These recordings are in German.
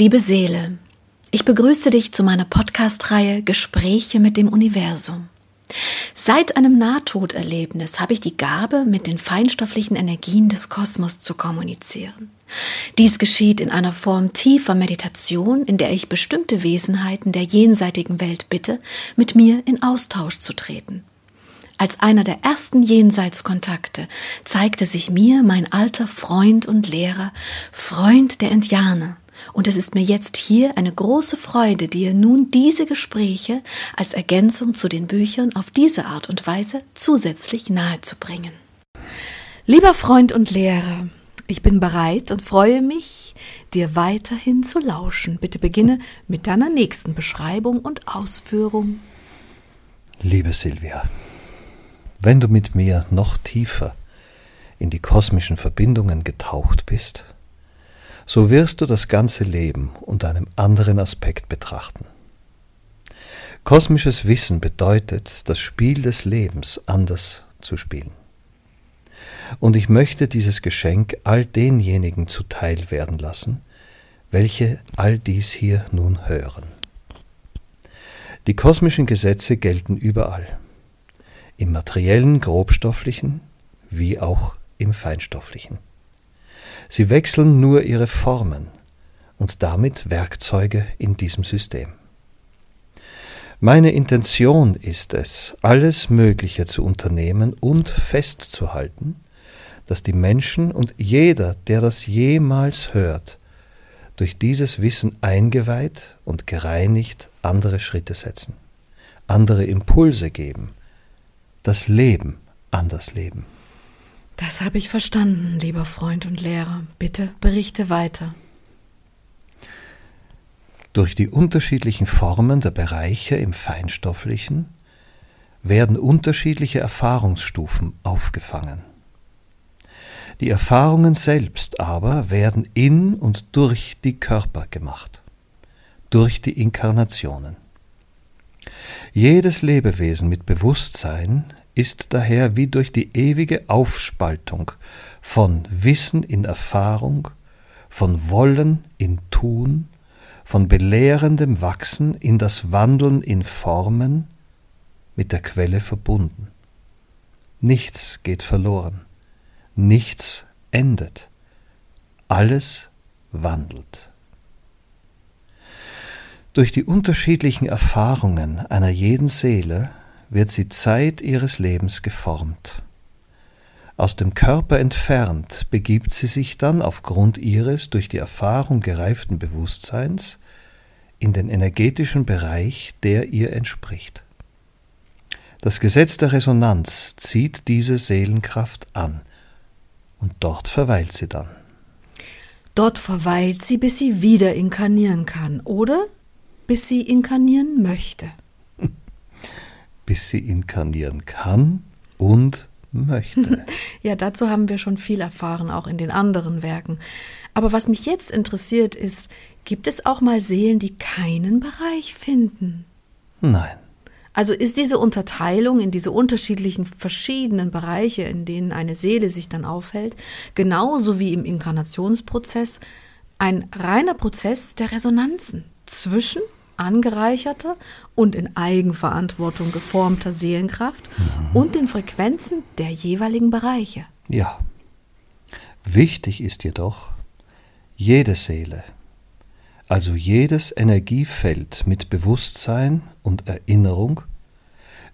liebe Seele, ich begrüße dich zu meiner Podcast-Reihe Gespräche mit dem Universum. Seit einem Nahtoderlebnis habe ich die Gabe, mit den feinstofflichen Energien des Kosmos zu kommunizieren. Dies geschieht in einer Form tiefer Meditation, in der ich bestimmte Wesenheiten der jenseitigen Welt bitte, mit mir in Austausch zu treten. Als einer der ersten Jenseitskontakte zeigte sich mir mein alter Freund und Lehrer, Freund der Indianer, und es ist mir jetzt hier eine große Freude, dir nun diese Gespräche als Ergänzung zu den Büchern auf diese Art und Weise zusätzlich nahezubringen. Lieber Freund und Lehrer, ich bin bereit und freue mich, dir weiterhin zu lauschen. Bitte beginne mit deiner nächsten Beschreibung und Ausführung. Liebe Silvia, wenn du mit mir noch tiefer in die kosmischen Verbindungen getaucht bist, so wirst du das ganze Leben unter einem anderen Aspekt betrachten. Kosmisches Wissen bedeutet, das Spiel des Lebens anders zu spielen. Und ich möchte dieses Geschenk all denjenigen zuteil werden lassen, welche all dies hier nun hören. Die kosmischen Gesetze gelten überall, im materiellen, grobstofflichen wie auch im feinstofflichen. Sie wechseln nur ihre Formen und damit Werkzeuge in diesem System. Meine Intention ist es, alles Mögliche zu unternehmen und festzuhalten, dass die Menschen und jeder, der das jemals hört, durch dieses Wissen eingeweiht und gereinigt andere Schritte setzen, andere Impulse geben, das Leben anders leben. Das habe ich verstanden, lieber Freund und Lehrer. Bitte berichte weiter. Durch die unterschiedlichen Formen der Bereiche im Feinstofflichen werden unterschiedliche Erfahrungsstufen aufgefangen. Die Erfahrungen selbst aber werden in und durch die Körper gemacht, durch die Inkarnationen. Jedes Lebewesen mit Bewusstsein ist daher wie durch die ewige Aufspaltung von Wissen in Erfahrung, von Wollen in Tun, von belehrendem Wachsen in das Wandeln in Formen mit der Quelle verbunden. Nichts geht verloren, nichts endet, alles wandelt. Durch die unterschiedlichen Erfahrungen einer jeden Seele wird sie Zeit ihres Lebens geformt. Aus dem Körper entfernt begibt sie sich dann aufgrund ihres durch die Erfahrung gereiften Bewusstseins in den energetischen Bereich, der ihr entspricht. Das Gesetz der Resonanz zieht diese Seelenkraft an, und dort verweilt sie dann. Dort verweilt sie, bis sie wieder inkarnieren kann, oder bis sie inkarnieren möchte bis sie inkarnieren kann und möchte. Ja, dazu haben wir schon viel erfahren, auch in den anderen Werken. Aber was mich jetzt interessiert ist, gibt es auch mal Seelen, die keinen Bereich finden? Nein. Also ist diese Unterteilung in diese unterschiedlichen verschiedenen Bereiche, in denen eine Seele sich dann aufhält, genauso wie im Inkarnationsprozess, ein reiner Prozess der Resonanzen zwischen angereicherter und in Eigenverantwortung geformter Seelenkraft mhm. und den Frequenzen der jeweiligen Bereiche. Ja. Wichtig ist jedoch, jede Seele, also jedes Energiefeld mit Bewusstsein und Erinnerung,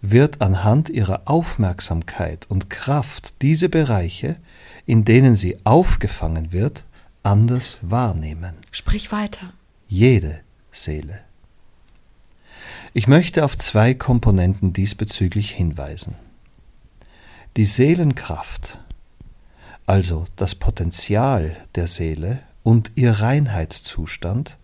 wird anhand ihrer Aufmerksamkeit und Kraft diese Bereiche, in denen sie aufgefangen wird, anders wahrnehmen. Sprich weiter. Jede Seele. Ich möchte auf zwei Komponenten diesbezüglich hinweisen. Die Seelenkraft, also das Potenzial der Seele und ihr Reinheitszustand,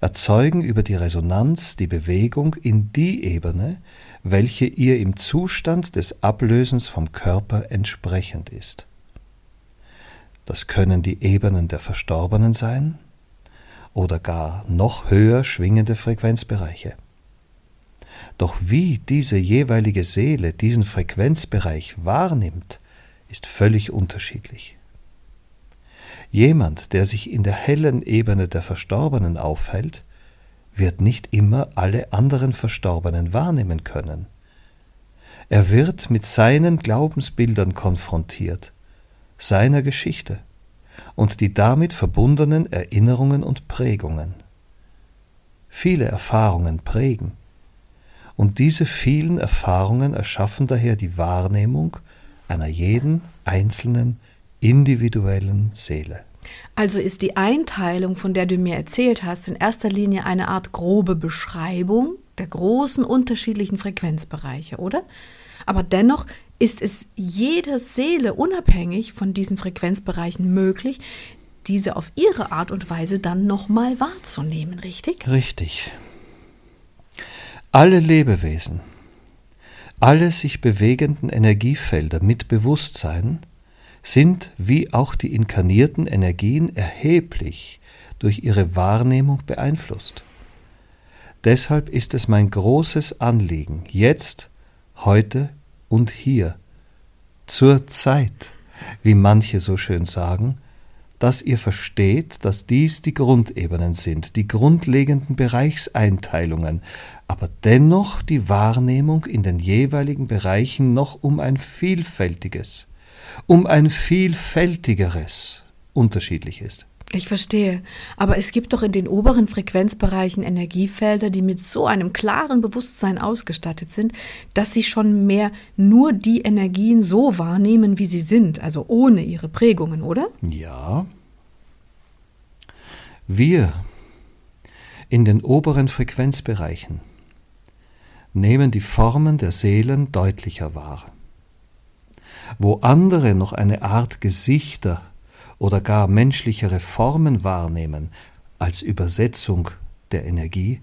erzeugen über die Resonanz die Bewegung in die Ebene, welche ihr im Zustand des Ablösens vom Körper entsprechend ist. Das können die Ebenen der Verstorbenen sein oder gar noch höher schwingende Frequenzbereiche. Doch wie diese jeweilige Seele diesen Frequenzbereich wahrnimmt, ist völlig unterschiedlich. Jemand, der sich in der hellen Ebene der Verstorbenen aufhält, wird nicht immer alle anderen Verstorbenen wahrnehmen können. Er wird mit seinen Glaubensbildern konfrontiert, seiner Geschichte und die damit verbundenen Erinnerungen und Prägungen. Viele Erfahrungen prägen, und diese vielen Erfahrungen erschaffen daher die Wahrnehmung einer jeden einzelnen individuellen Seele. Also ist die Einteilung, von der du mir erzählt hast, in erster Linie eine Art grobe Beschreibung der großen unterschiedlichen Frequenzbereiche, oder? Aber dennoch ist es jeder Seele unabhängig von diesen Frequenzbereichen möglich, diese auf ihre Art und Weise dann nochmal wahrzunehmen, richtig? Richtig. Alle Lebewesen, alle sich bewegenden Energiefelder mit Bewusstsein sind wie auch die inkarnierten Energien erheblich durch ihre Wahrnehmung beeinflusst. Deshalb ist es mein großes Anliegen, jetzt, heute und hier, zur Zeit, wie manche so schön sagen, dass ihr versteht, dass dies die Grundebenen sind, die grundlegenden Bereichseinteilungen, aber dennoch die Wahrnehmung in den jeweiligen Bereichen noch um ein vielfältiges, um ein vielfältigeres unterschiedlich ist. Ich verstehe. Aber es gibt doch in den oberen Frequenzbereichen Energiefelder, die mit so einem klaren Bewusstsein ausgestattet sind, dass sie schon mehr nur die Energien so wahrnehmen, wie sie sind, also ohne ihre Prägungen, oder? Ja. Wir in den oberen Frequenzbereichen nehmen die Formen der Seelen deutlicher wahr wo andere noch eine Art Gesichter oder gar menschlichere Formen wahrnehmen als Übersetzung der Energie,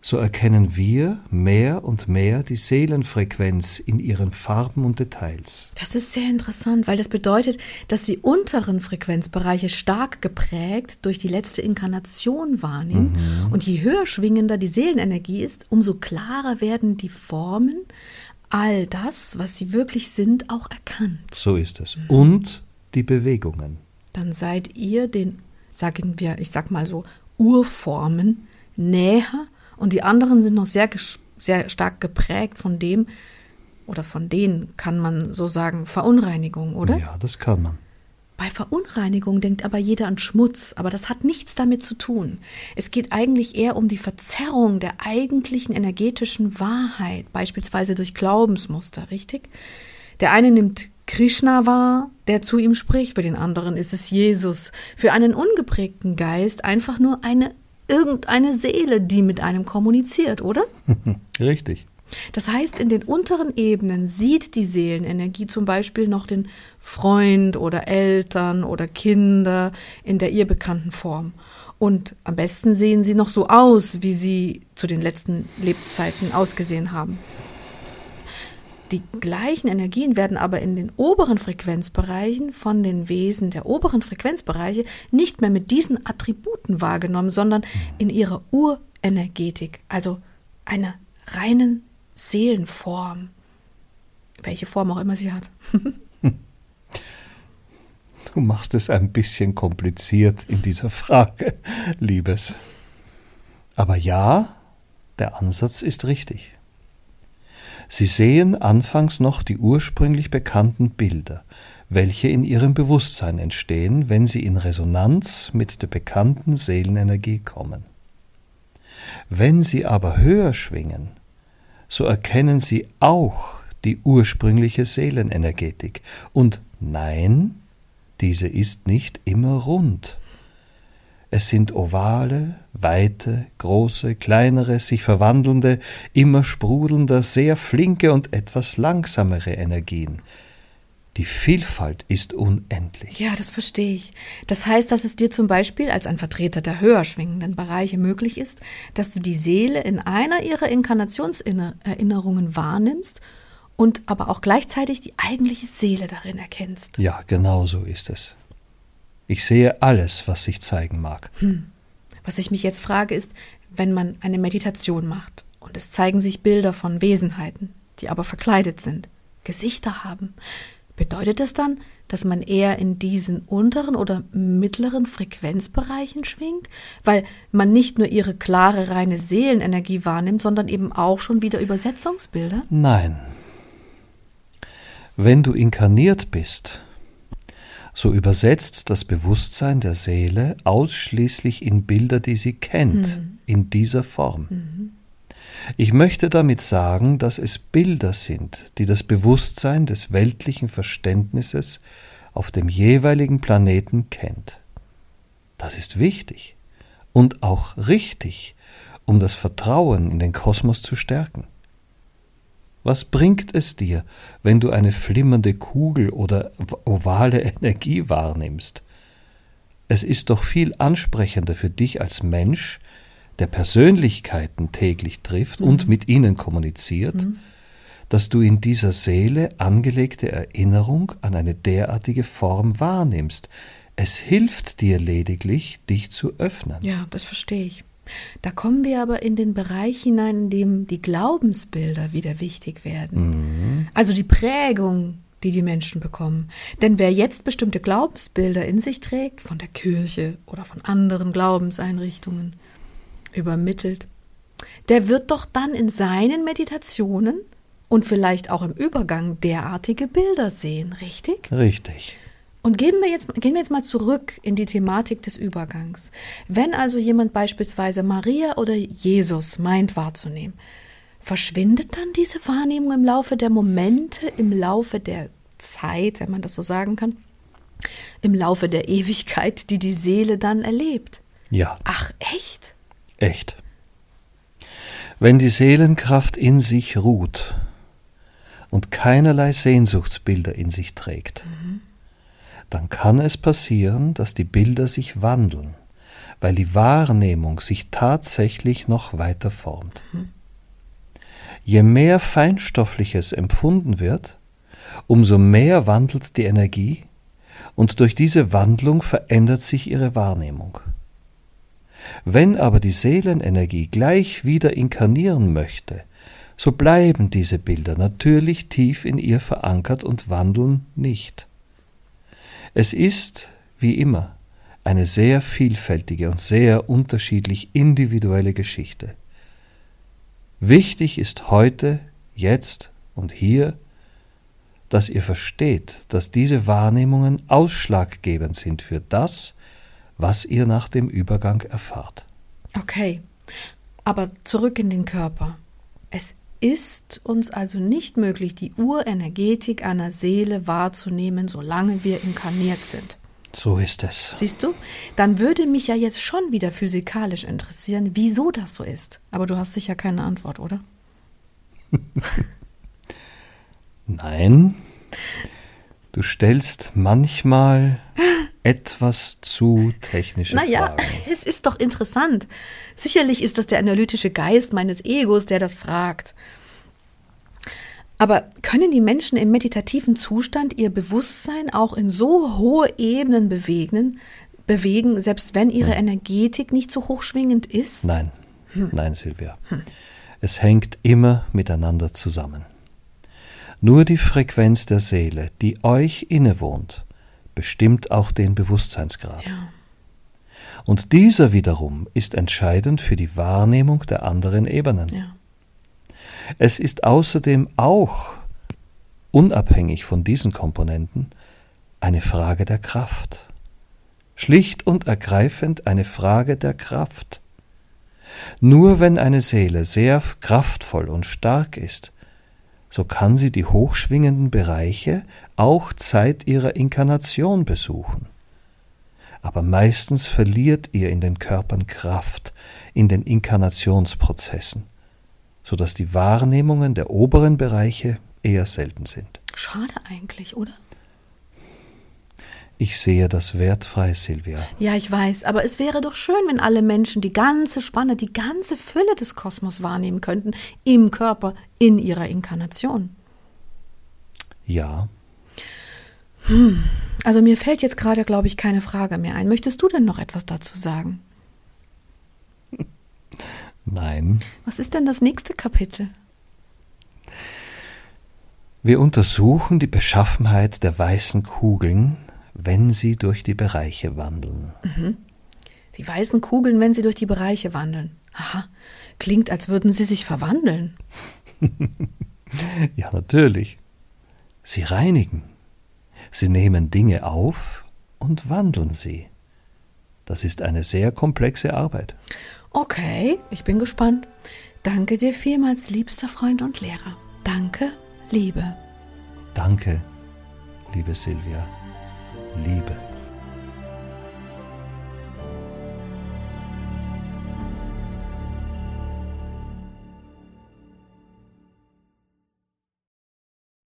so erkennen wir mehr und mehr die Seelenfrequenz in ihren Farben und Details. Das ist sehr interessant, weil das bedeutet, dass die unteren Frequenzbereiche stark geprägt durch die letzte Inkarnation wahrnehmen. Mhm. Und je höher schwingender die Seelenenergie ist, umso klarer werden die Formen, all das, was sie wirklich sind, auch erkannt. So ist es. Und die Bewegungen. Dann seid ihr den, sagen wir, ich sag mal so, Urformen näher und die anderen sind noch sehr, sehr stark geprägt von dem, oder von denen kann man so sagen, Verunreinigung, oder? Ja, das kann man. Bei Verunreinigung denkt aber jeder an Schmutz, aber das hat nichts damit zu tun. Es geht eigentlich eher um die Verzerrung der eigentlichen energetischen Wahrheit, beispielsweise durch Glaubensmuster, richtig? Der eine nimmt Krishna wahr, der zu ihm spricht, für den anderen ist es Jesus, für einen ungeprägten Geist einfach nur eine irgendeine Seele, die mit einem kommuniziert, oder? Richtig. Das heißt, in den unteren Ebenen sieht die Seelenenergie zum Beispiel noch den Freund oder Eltern oder Kinder in der ihr bekannten Form. Und am besten sehen sie noch so aus, wie sie zu den letzten Lebzeiten ausgesehen haben. Die gleichen Energien werden aber in den oberen Frequenzbereichen von den Wesen der oberen Frequenzbereiche nicht mehr mit diesen Attributen wahrgenommen, sondern in ihrer Urenergetik, also einer reinen Seelenform. Welche Form auch immer sie hat. du machst es ein bisschen kompliziert in dieser Frage, Liebes. Aber ja, der Ansatz ist richtig. Sie sehen anfangs noch die ursprünglich bekannten Bilder, welche in ihrem Bewusstsein entstehen, wenn sie in Resonanz mit der bekannten Seelenenergie kommen. Wenn sie aber höher schwingen, so erkennen sie auch die ursprüngliche Seelenenergetik. Und nein, diese ist nicht immer rund. Es sind ovale, weite, große, kleinere, sich verwandelnde, immer sprudelnder, sehr flinke und etwas langsamere Energien, die Vielfalt ist unendlich. Ja, das verstehe ich. Das heißt, dass es dir zum Beispiel als ein Vertreter der höher schwingenden Bereiche möglich ist, dass du die Seele in einer ihrer Inkarnationserinnerungen wahrnimmst und aber auch gleichzeitig die eigentliche Seele darin erkennst. Ja, genau so ist es. Ich sehe alles, was sich zeigen mag. Hm. Was ich mich jetzt frage, ist, wenn man eine Meditation macht und es zeigen sich Bilder von Wesenheiten, die aber verkleidet sind, Gesichter haben, Bedeutet das dann, dass man eher in diesen unteren oder mittleren Frequenzbereichen schwingt, weil man nicht nur ihre klare, reine Seelenenergie wahrnimmt, sondern eben auch schon wieder Übersetzungsbilder? Nein. Wenn du inkarniert bist, so übersetzt das Bewusstsein der Seele ausschließlich in Bilder, die sie kennt, mhm. in dieser Form. Mhm. Ich möchte damit sagen, dass es Bilder sind, die das Bewusstsein des weltlichen Verständnisses auf dem jeweiligen Planeten kennt. Das ist wichtig und auch richtig, um das Vertrauen in den Kosmos zu stärken. Was bringt es dir, wenn du eine flimmernde Kugel oder ovale Energie wahrnimmst? Es ist doch viel ansprechender für dich als Mensch, der Persönlichkeiten täglich trifft mhm. und mit ihnen kommuniziert, mhm. dass du in dieser Seele angelegte Erinnerung an eine derartige Form wahrnimmst. Es hilft dir lediglich, dich zu öffnen. Ja, das verstehe ich. Da kommen wir aber in den Bereich hinein, in dem die Glaubensbilder wieder wichtig werden. Mhm. Also die Prägung, die die Menschen bekommen. Denn wer jetzt bestimmte Glaubensbilder in sich trägt, von der Kirche oder von anderen Glaubenseinrichtungen, übermittelt, der wird doch dann in seinen Meditationen und vielleicht auch im Übergang derartige Bilder sehen, richtig? Richtig. Und gehen wir, jetzt, gehen wir jetzt mal zurück in die Thematik des Übergangs. Wenn also jemand beispielsweise Maria oder Jesus meint wahrzunehmen, verschwindet dann diese Wahrnehmung im Laufe der Momente, im Laufe der Zeit, wenn man das so sagen kann, im Laufe der Ewigkeit, die die Seele dann erlebt? Ja. Ach, echt? echt. Wenn die Seelenkraft in sich ruht und keinerlei Sehnsuchtsbilder in sich trägt, mhm. Dann kann es passieren, dass die Bilder sich wandeln, weil die Wahrnehmung sich tatsächlich noch weiter formt. Je mehr Feinstoffliches empfunden wird, umso mehr wandelt die Energie und durch diese Wandlung verändert sich ihre Wahrnehmung. Wenn aber die Seelenenergie gleich wieder inkarnieren möchte, so bleiben diese Bilder natürlich tief in ihr verankert und wandeln nicht. Es ist, wie immer, eine sehr vielfältige und sehr unterschiedlich individuelle Geschichte. Wichtig ist heute, jetzt und hier, dass ihr versteht, dass diese Wahrnehmungen ausschlaggebend sind für das, was ihr nach dem Übergang erfahrt. Okay, aber zurück in den Körper. Es ist uns also nicht möglich, die Urenergetik einer Seele wahrzunehmen, solange wir inkarniert sind. So ist es. Siehst du? Dann würde mich ja jetzt schon wieder physikalisch interessieren, wieso das so ist. Aber du hast sicher keine Antwort, oder? Nein. Du stellst manchmal etwas zu technische naja, Fragen. es ist doch interessant. Sicherlich ist das der analytische Geist meines Egos, der das fragt. Aber können die Menschen im meditativen Zustand ihr Bewusstsein auch in so hohe Ebenen bewegen, bewegen selbst wenn ihre hm. Energetik nicht so hochschwingend ist? Nein, hm. nein, Silvia. Hm. Es hängt immer miteinander zusammen. Nur die Frequenz der Seele, die euch innewohnt, bestimmt auch den Bewusstseinsgrad. Ja. Und dieser wiederum ist entscheidend für die Wahrnehmung der anderen Ebenen. Ja. Es ist außerdem auch, unabhängig von diesen Komponenten, eine Frage der Kraft. Schlicht und ergreifend eine Frage der Kraft. Nur wenn eine Seele sehr kraftvoll und stark ist, so kann sie die hochschwingenden Bereiche auch Zeit ihrer Inkarnation besuchen. Aber meistens verliert ihr in den Körpern Kraft in den Inkarnationsprozessen, so dass die Wahrnehmungen der oberen Bereiche eher selten sind. Schade eigentlich, oder? Ich sehe das wertfrei, Silvia. Ja, ich weiß, aber es wäre doch schön, wenn alle Menschen die ganze Spanne, die ganze Fülle des Kosmos wahrnehmen könnten, im Körper, in ihrer Inkarnation. Ja. Hm. Also mir fällt jetzt gerade, glaube ich, keine Frage mehr ein. Möchtest du denn noch etwas dazu sagen? Nein. Was ist denn das nächste Kapitel? Wir untersuchen die Beschaffenheit der weißen Kugeln, wenn sie durch die Bereiche wandeln. Die weißen Kugeln, wenn sie durch die Bereiche wandeln. Aha, klingt, als würden sie sich verwandeln. Ja, natürlich. Sie reinigen. Sie nehmen Dinge auf und wandeln sie. Das ist eine sehr komplexe Arbeit. Okay, ich bin gespannt. Danke dir vielmals, liebster Freund und Lehrer. Danke, Liebe. Danke, liebe Silvia. Liebe.